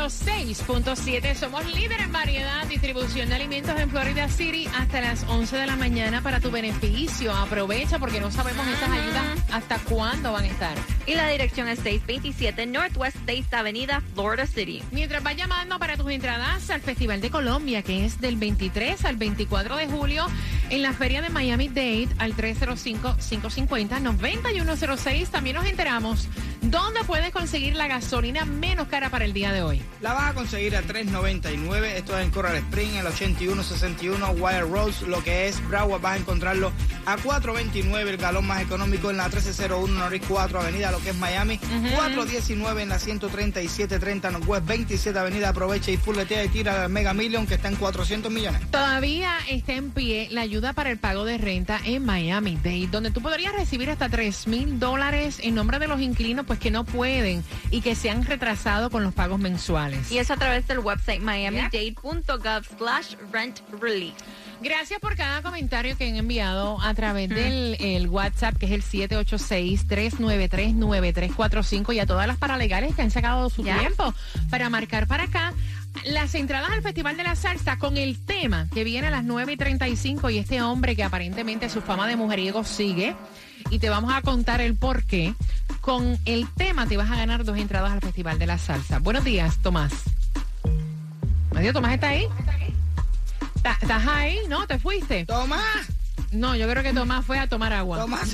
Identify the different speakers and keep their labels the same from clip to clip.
Speaker 1: 106.7 somos líder en variedad, distribución de alimentos en Florida City hasta las 11 de la mañana para tu beneficio. Aprovecha porque no sabemos estas ayudas hasta cuándo van a estar.
Speaker 2: Y la dirección es 627 Northwest 6 Avenida, Florida City.
Speaker 1: Mientras vas llamando para tus entradas al Festival de Colombia, que es del 23 al 24 de julio en la Feria de Miami Dade al 305-550-9106. También nos enteramos dónde puedes conseguir la gasolina menos cara para el día de hoy.
Speaker 3: La vas a conseguir a 3.99. Esto es en Coral Spring, el 8161 Wire Rose. Lo que es Broward vas a encontrarlo a 4.29 el galón más económico en la 1301 Norris 4 Avenida, lo que es Miami. 4.19 en la 13730 Northwest 27 Avenida. Aprovecha y fulletea y tira al Mega Million que está en 400 millones.
Speaker 1: Todavía está en pie la ayuda para el pago de renta en Miami Dade, donde tú podrías recibir hasta 3 mil dólares en nombre de los inquilinos pues que no pueden y que se han retrasado con los pagos mensuales.
Speaker 2: Y eso a través del website miamidade.gov slash rent relief.
Speaker 1: Gracias por cada comentario que han enviado a través del el WhatsApp, que es el 786-393-9345, y a todas las paralegales que han sacado su
Speaker 2: Ya.
Speaker 1: tiempo para marcar para acá. Las entradas al Festival de la Salsa con el tema que viene a las 9 y 35 y este hombre que aparentemente su fama de mujeriego sigue. Y te vamos a contar el por qué. Con el tema te vas a ganar dos entradas al Festival de la Salsa. Buenos días, Tomás. Adiós, Tomás, ¿está ahí? ¿Está- ¿Estás ahí? ¿No? ¿Te fuiste?
Speaker 3: Toma,
Speaker 1: No, yo creo que Tomás fue a tomar agua.
Speaker 3: toma.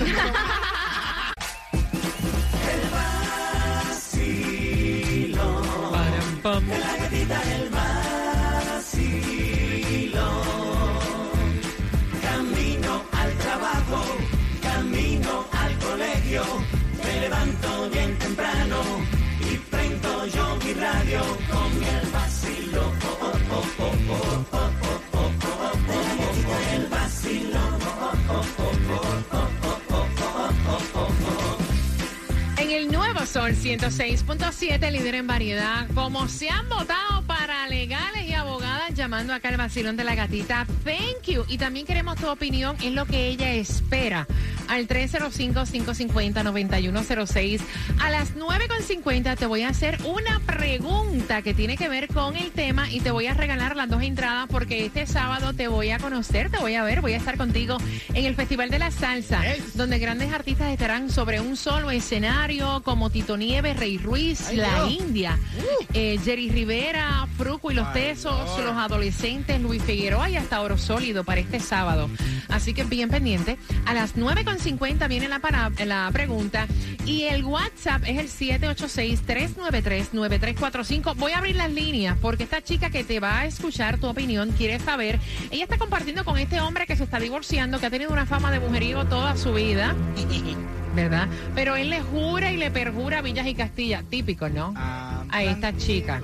Speaker 1: Param, Sol 106.7, líder en variedad, como se han votado para legales y abogadas llamando acá al vacilón de la gatita, thank you. Y también queremos tu opinión en lo que ella espera al 305-550-9106. A las 9.50 te voy a hacer una pregunta que tiene que ver con el tema y te voy a regalar las dos entradas porque este sábado te voy a conocer, te voy a ver, voy a estar contigo en el Festival de la Salsa, donde grandes artistas estarán sobre un solo escenario como Tito Nieves, Rey Ruiz,
Speaker 3: Ay,
Speaker 1: La
Speaker 3: Dios.
Speaker 1: India, eh, Jerry Rivera, Fruco y los
Speaker 3: Ay,
Speaker 1: Tesos, los adolescentes, Luis Figueroa y hasta Oro Sólido para este sábado. Así que bien pendiente. A las 9.50 viene la, para- la pregunta y el WhatsApp es el 786-393-9345. Voy a abrir las líneas porque esta chica que te va a escuchar tu opinión quiere saber. Ella está compartiendo con este hombre que se está divorciando, que ha tenido una fama de mujeriego toda su vida. ¿Verdad? Pero él le jura y le perjura Villas y Castilla. Típico, ¿no?
Speaker 3: Ah,
Speaker 1: A esta chica.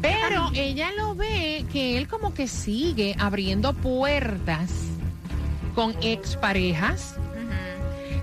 Speaker 1: Pero ella lo ve que él como que sigue abriendo puertas con exparejas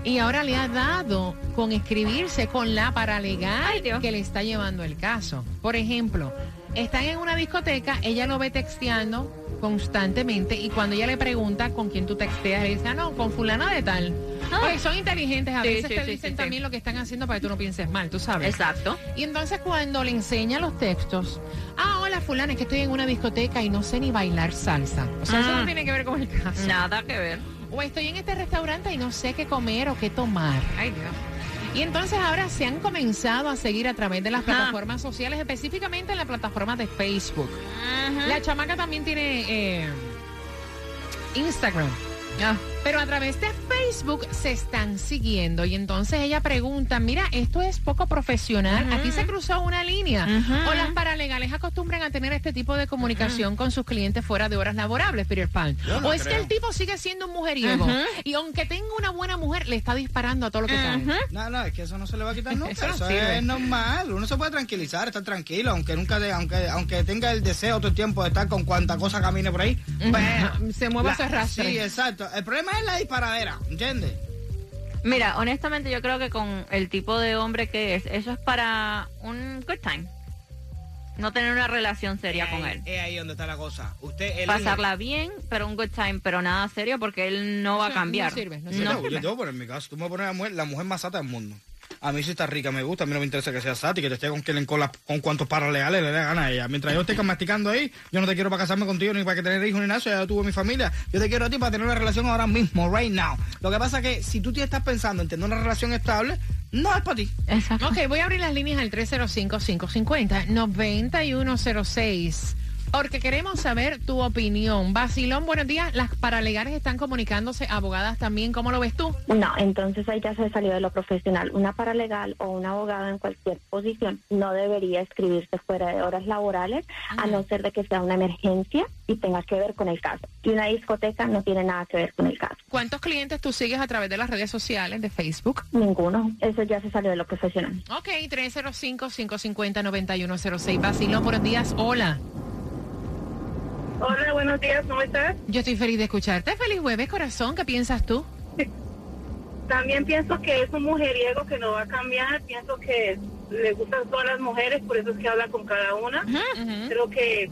Speaker 1: y ahora le ha dado con escribirse con la paralegal que le está llevando el caso. Por ejemplo, están en una discoteca, ella lo ve texteando constantemente y cuando ella le pregunta con quién tú texteas, le dice, ah, no, con fulana de tal.
Speaker 2: Ah.
Speaker 1: Pues son inteligentes, a
Speaker 2: Sí,
Speaker 1: veces
Speaker 2: sí,
Speaker 1: te dicen
Speaker 2: sí,
Speaker 1: también lo que están haciendo para que tú no pienses mal, tú sabes.
Speaker 2: Exacto.
Speaker 1: Y entonces cuando le enseña los textos, ah, hola fulana, es que estoy en una discoteca y no sé ni bailar salsa. O sea, eso no
Speaker 2: Mm.
Speaker 1: tiene que ver con el caso.
Speaker 2: Nada que ver.
Speaker 1: O estoy en este restaurante y no sé qué comer o qué tomar.
Speaker 2: Ay, Dios.
Speaker 1: Y entonces ahora se han comenzado a seguir a través de las
Speaker 2: Ajá.
Speaker 1: plataformas sociales, específicamente en la plataforma de Facebook. La chamaca también tiene eh, Instagram.
Speaker 2: Ah,
Speaker 1: Pero a través de Facebook se están siguiendo y entonces ella pregunta, mira, esto es poco profesional, aquí se cruzó una línea. O las paralegales acostumbran a tener este tipo de comunicación con sus clientes fuera de horas laborables, Peter Pan.
Speaker 3: Yo no
Speaker 1: o es que el tipo sigue siendo un mujeriego y aunque tenga una buena mujer, le está disparando a todo lo que cae.
Speaker 3: No, no, es que eso no se le va a quitar nunca.
Speaker 1: Eso
Speaker 3: es normal. Uno se puede tranquilizar, estar tranquilo, aunque nunca, de- aunque, aunque tenga el deseo todo el tiempo de estar con cuanta cosa camine por ahí. Bueno,
Speaker 1: Se mueva se arrastre.
Speaker 3: Sí, exacto. El problema es la disparadera, ¿entiendes?
Speaker 2: Mira, honestamente yo creo que con el tipo de hombre que es, eso es para un good time. No tener una relación seria con
Speaker 3: Es
Speaker 2: él.
Speaker 3: ahí- Es ahí donde está la cosa. Usted elige-
Speaker 2: Pasarla bien, pero un good time, pero nada serio porque él no va a
Speaker 1: Eso no
Speaker 2: cambiar.
Speaker 1: sirve, no
Speaker 3: Yo
Speaker 1: sirve.
Speaker 3: te- yo te voy a poner en mi caso. Tú me pones la mujer, la mujer más sata del mundo. A mí sí está rica, me gusta. A mí no me interesa que sea sata y que te esté con, que, con, la- con cuantos paraleales le dé gana a ella. Mientras yo esté masticando ahí, yo no te quiero para casarme contigo ni para que tener hijos ni nada. Ya tuve mi familia. Yo te quiero a ti para tener una relación ahora mismo, right now. Lo que pasa es que si tú te estás pensando en tener una relación estable, no es para ti.
Speaker 2: Exacto.
Speaker 1: Ok, voy a abrir las líneas al 305-550-9106. Porque queremos saber tu opinión. Basilón, buenos días. Las paralegales están comunicándose, abogadas también. ¿Cómo lo ves tú?
Speaker 4: No, entonces ahí ya se salió de lo profesional. Una paralegal o un abogado en cualquier posición no debería escribirse fuera de horas laborales, a no ser de que sea una emergencia y tenga que ver con el caso. Y una discoteca no tiene nada que ver con el caso.
Speaker 1: ¿Cuántos clientes tú sigues a través de las redes sociales, de Facebook?
Speaker 4: Ninguno. Eso ya se salió de lo profesional.
Speaker 1: Ok, 305-550-9106. Basilón, buenos días. Hola.
Speaker 5: Hola, buenos días, ¿cómo estás?
Speaker 1: Yo estoy feliz de escucharte. Feliz jueves, corazón. ¿Qué piensas tú?
Speaker 5: También pienso que es un mujeriego que no va a cambiar, pienso que le gustan todas las mujeres, por eso es que habla con cada una. Creo que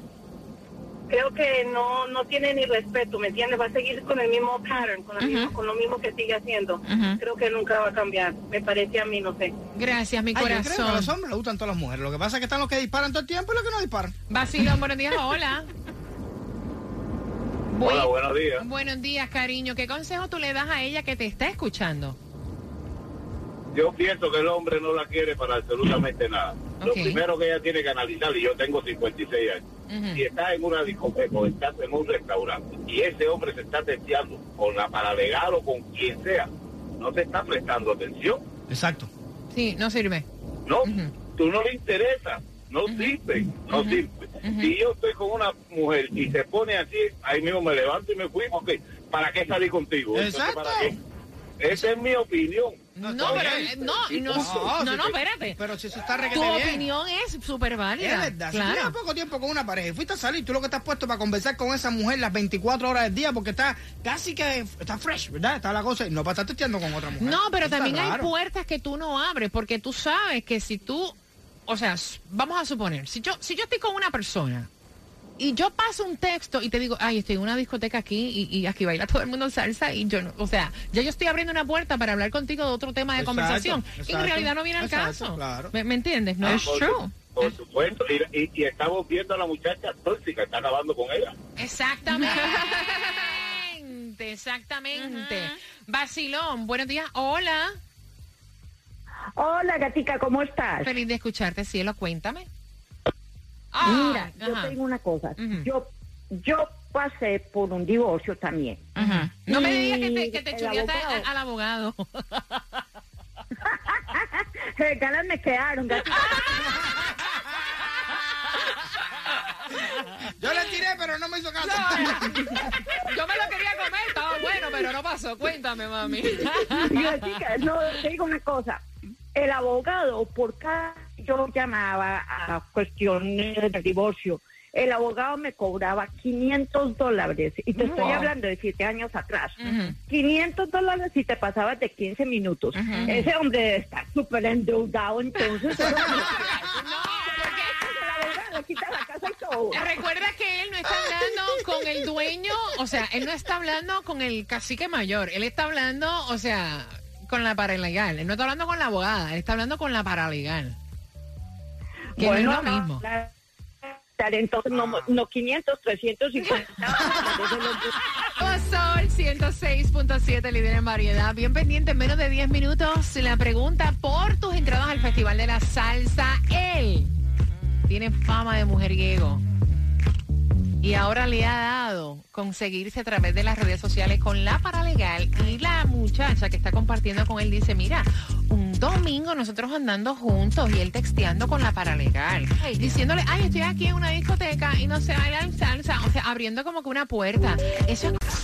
Speaker 5: creo que no no tiene ni respeto, ¿me entiendes? Va a seguir con el mismo pattern, con, el mismo- con lo mismo que sigue haciendo. Creo que nunca va a cambiar, me parece a mí, no sé.
Speaker 1: Gracias, mi
Speaker 3: Ay, yo creo que a los
Speaker 1: corazón.
Speaker 3: hombres les gustan todas las mujeres. Lo que pasa es que están los que disparan todo el tiempo y los que no disparan.
Speaker 1: Basilón, buenos días. Hola.
Speaker 6: Hola,
Speaker 1: Buen-
Speaker 6: buenos días.
Speaker 1: Buenos días, cariño. ¿Qué consejo tú le das a ella que te está escuchando?
Speaker 6: Yo pienso que el hombre no la quiere para absolutamente nada. Lo primero que ella tiene que analizar, y yo tengo 56 años,
Speaker 1: Ujú.
Speaker 6: si está en una discoteca o está en un restaurante y ese hombre se está testeando con la paralegal o con quien sea, no te está prestando atención.
Speaker 3: Exacto.
Speaker 1: Sí, no sirve.
Speaker 6: No,
Speaker 1: Ujú.
Speaker 6: tú no le interesa, no sirve, no sirve. Si yo estoy con una mujer y se pone así, ahí mismo me levanto y me fui, porque ¿para qué salir contigo? Entonces,
Speaker 3: Exacto.
Speaker 6: ¿para qué? Esa es mi opinión.
Speaker 1: No,
Speaker 3: está
Speaker 1: pero no, no,
Speaker 3: No,
Speaker 1: no,
Speaker 3: si
Speaker 1: no,
Speaker 3: te-
Speaker 1: espérate.
Speaker 3: Pero si eso está
Speaker 1: Tu
Speaker 3: requete bien.
Speaker 1: opinión es súper
Speaker 3: Es
Speaker 1: válida.
Speaker 3: verdad, si tú llevas
Speaker 1: Claro.
Speaker 3: poco tiempo con una pareja y fuiste a salir, tú lo que estás puesto para conversar con esa mujer las 24 horas del día porque está casi que está fresh, ¿verdad? Está la cosa y no para estar testeando con otra mujer.
Speaker 1: No, pero
Speaker 3: Eso
Speaker 1: también hay puertas que tú no abres porque tú sabes que si tú, o sea, vamos a suponer, si yo, si yo estoy con una persona y yo paso un texto y te digo, ay, estoy en una discoteca aquí y, y aquí baila todo el mundo salsa y yo no, o sea, ya yo estoy abriendo una puerta para hablar contigo de otro tema de
Speaker 3: Exacto,
Speaker 1: conversación y en realidad no viene al
Speaker 3: exacto,
Speaker 1: caso.
Speaker 3: claro.
Speaker 1: ¿Me, me entiendes? No
Speaker 6: Ah,
Speaker 1: es
Speaker 6: por
Speaker 1: true.
Speaker 6: Por supuesto, y, y- y estamos viendo a la muchacha tóxica, está acabando con ella.
Speaker 1: Exactamente, exactamente. Basilón, buenos días, hola.
Speaker 4: Hola, gatica, ¿cómo estás?
Speaker 1: Feliz de escucharte, cielo, cuéntame.
Speaker 4: Mira,
Speaker 1: Ah,
Speaker 4: yo
Speaker 1: ajá.
Speaker 4: te digo una cosa. Yo yo pasé por un divorcio también.
Speaker 1: No me digas que te, que te chuleaste
Speaker 4: abogado-
Speaker 1: a- al abogado.
Speaker 4: Ganas me quedaron, gatica.
Speaker 3: Yo le tiré, pero no me hizo caso.
Speaker 1: Yo me lo quería comer, estaba bueno, pero no pasó. Cuéntame, mami.
Speaker 4: No, te digo una cosa. El abogado, por cada yo llamaba a cuestiones del divorcio, el abogado me cobraba 500 dólares. Y te estoy hablando de siete años atrás.
Speaker 1: Ujú.
Speaker 4: 500 dólares si te pasabas de 15 minutos. Ese hombre debe estar súper endeudado, entonces. quita la casa y todo.
Speaker 1: Recuerda que él no está hablando con el dueño, o sea, él no está hablando con el cacique mayor, él está hablando, o sea, con la paralegal, él no está hablando con la abogada, él está hablando con la paralegal. Que no es lo mismo.
Speaker 4: la- Entonces, no, no 500, 350.
Speaker 1: Sol 106.7, líder en variedad. Bien pendiente, en menos de 10 minutos, la pregunta por tus entradas al Festival de la Salsa. Él tiene fama de mujeriego. y ahora le ha dado conseguirse a través de las redes sociales con la paralegal y la muchacha que está compartiendo con él dice, mira, un domingo nosotros andando juntos y él texteando con la paralegal, diciéndole, ay, estoy aquí en una discoteca y no sé bailar salsa, o sea, abriendo como que una puerta. Eso es...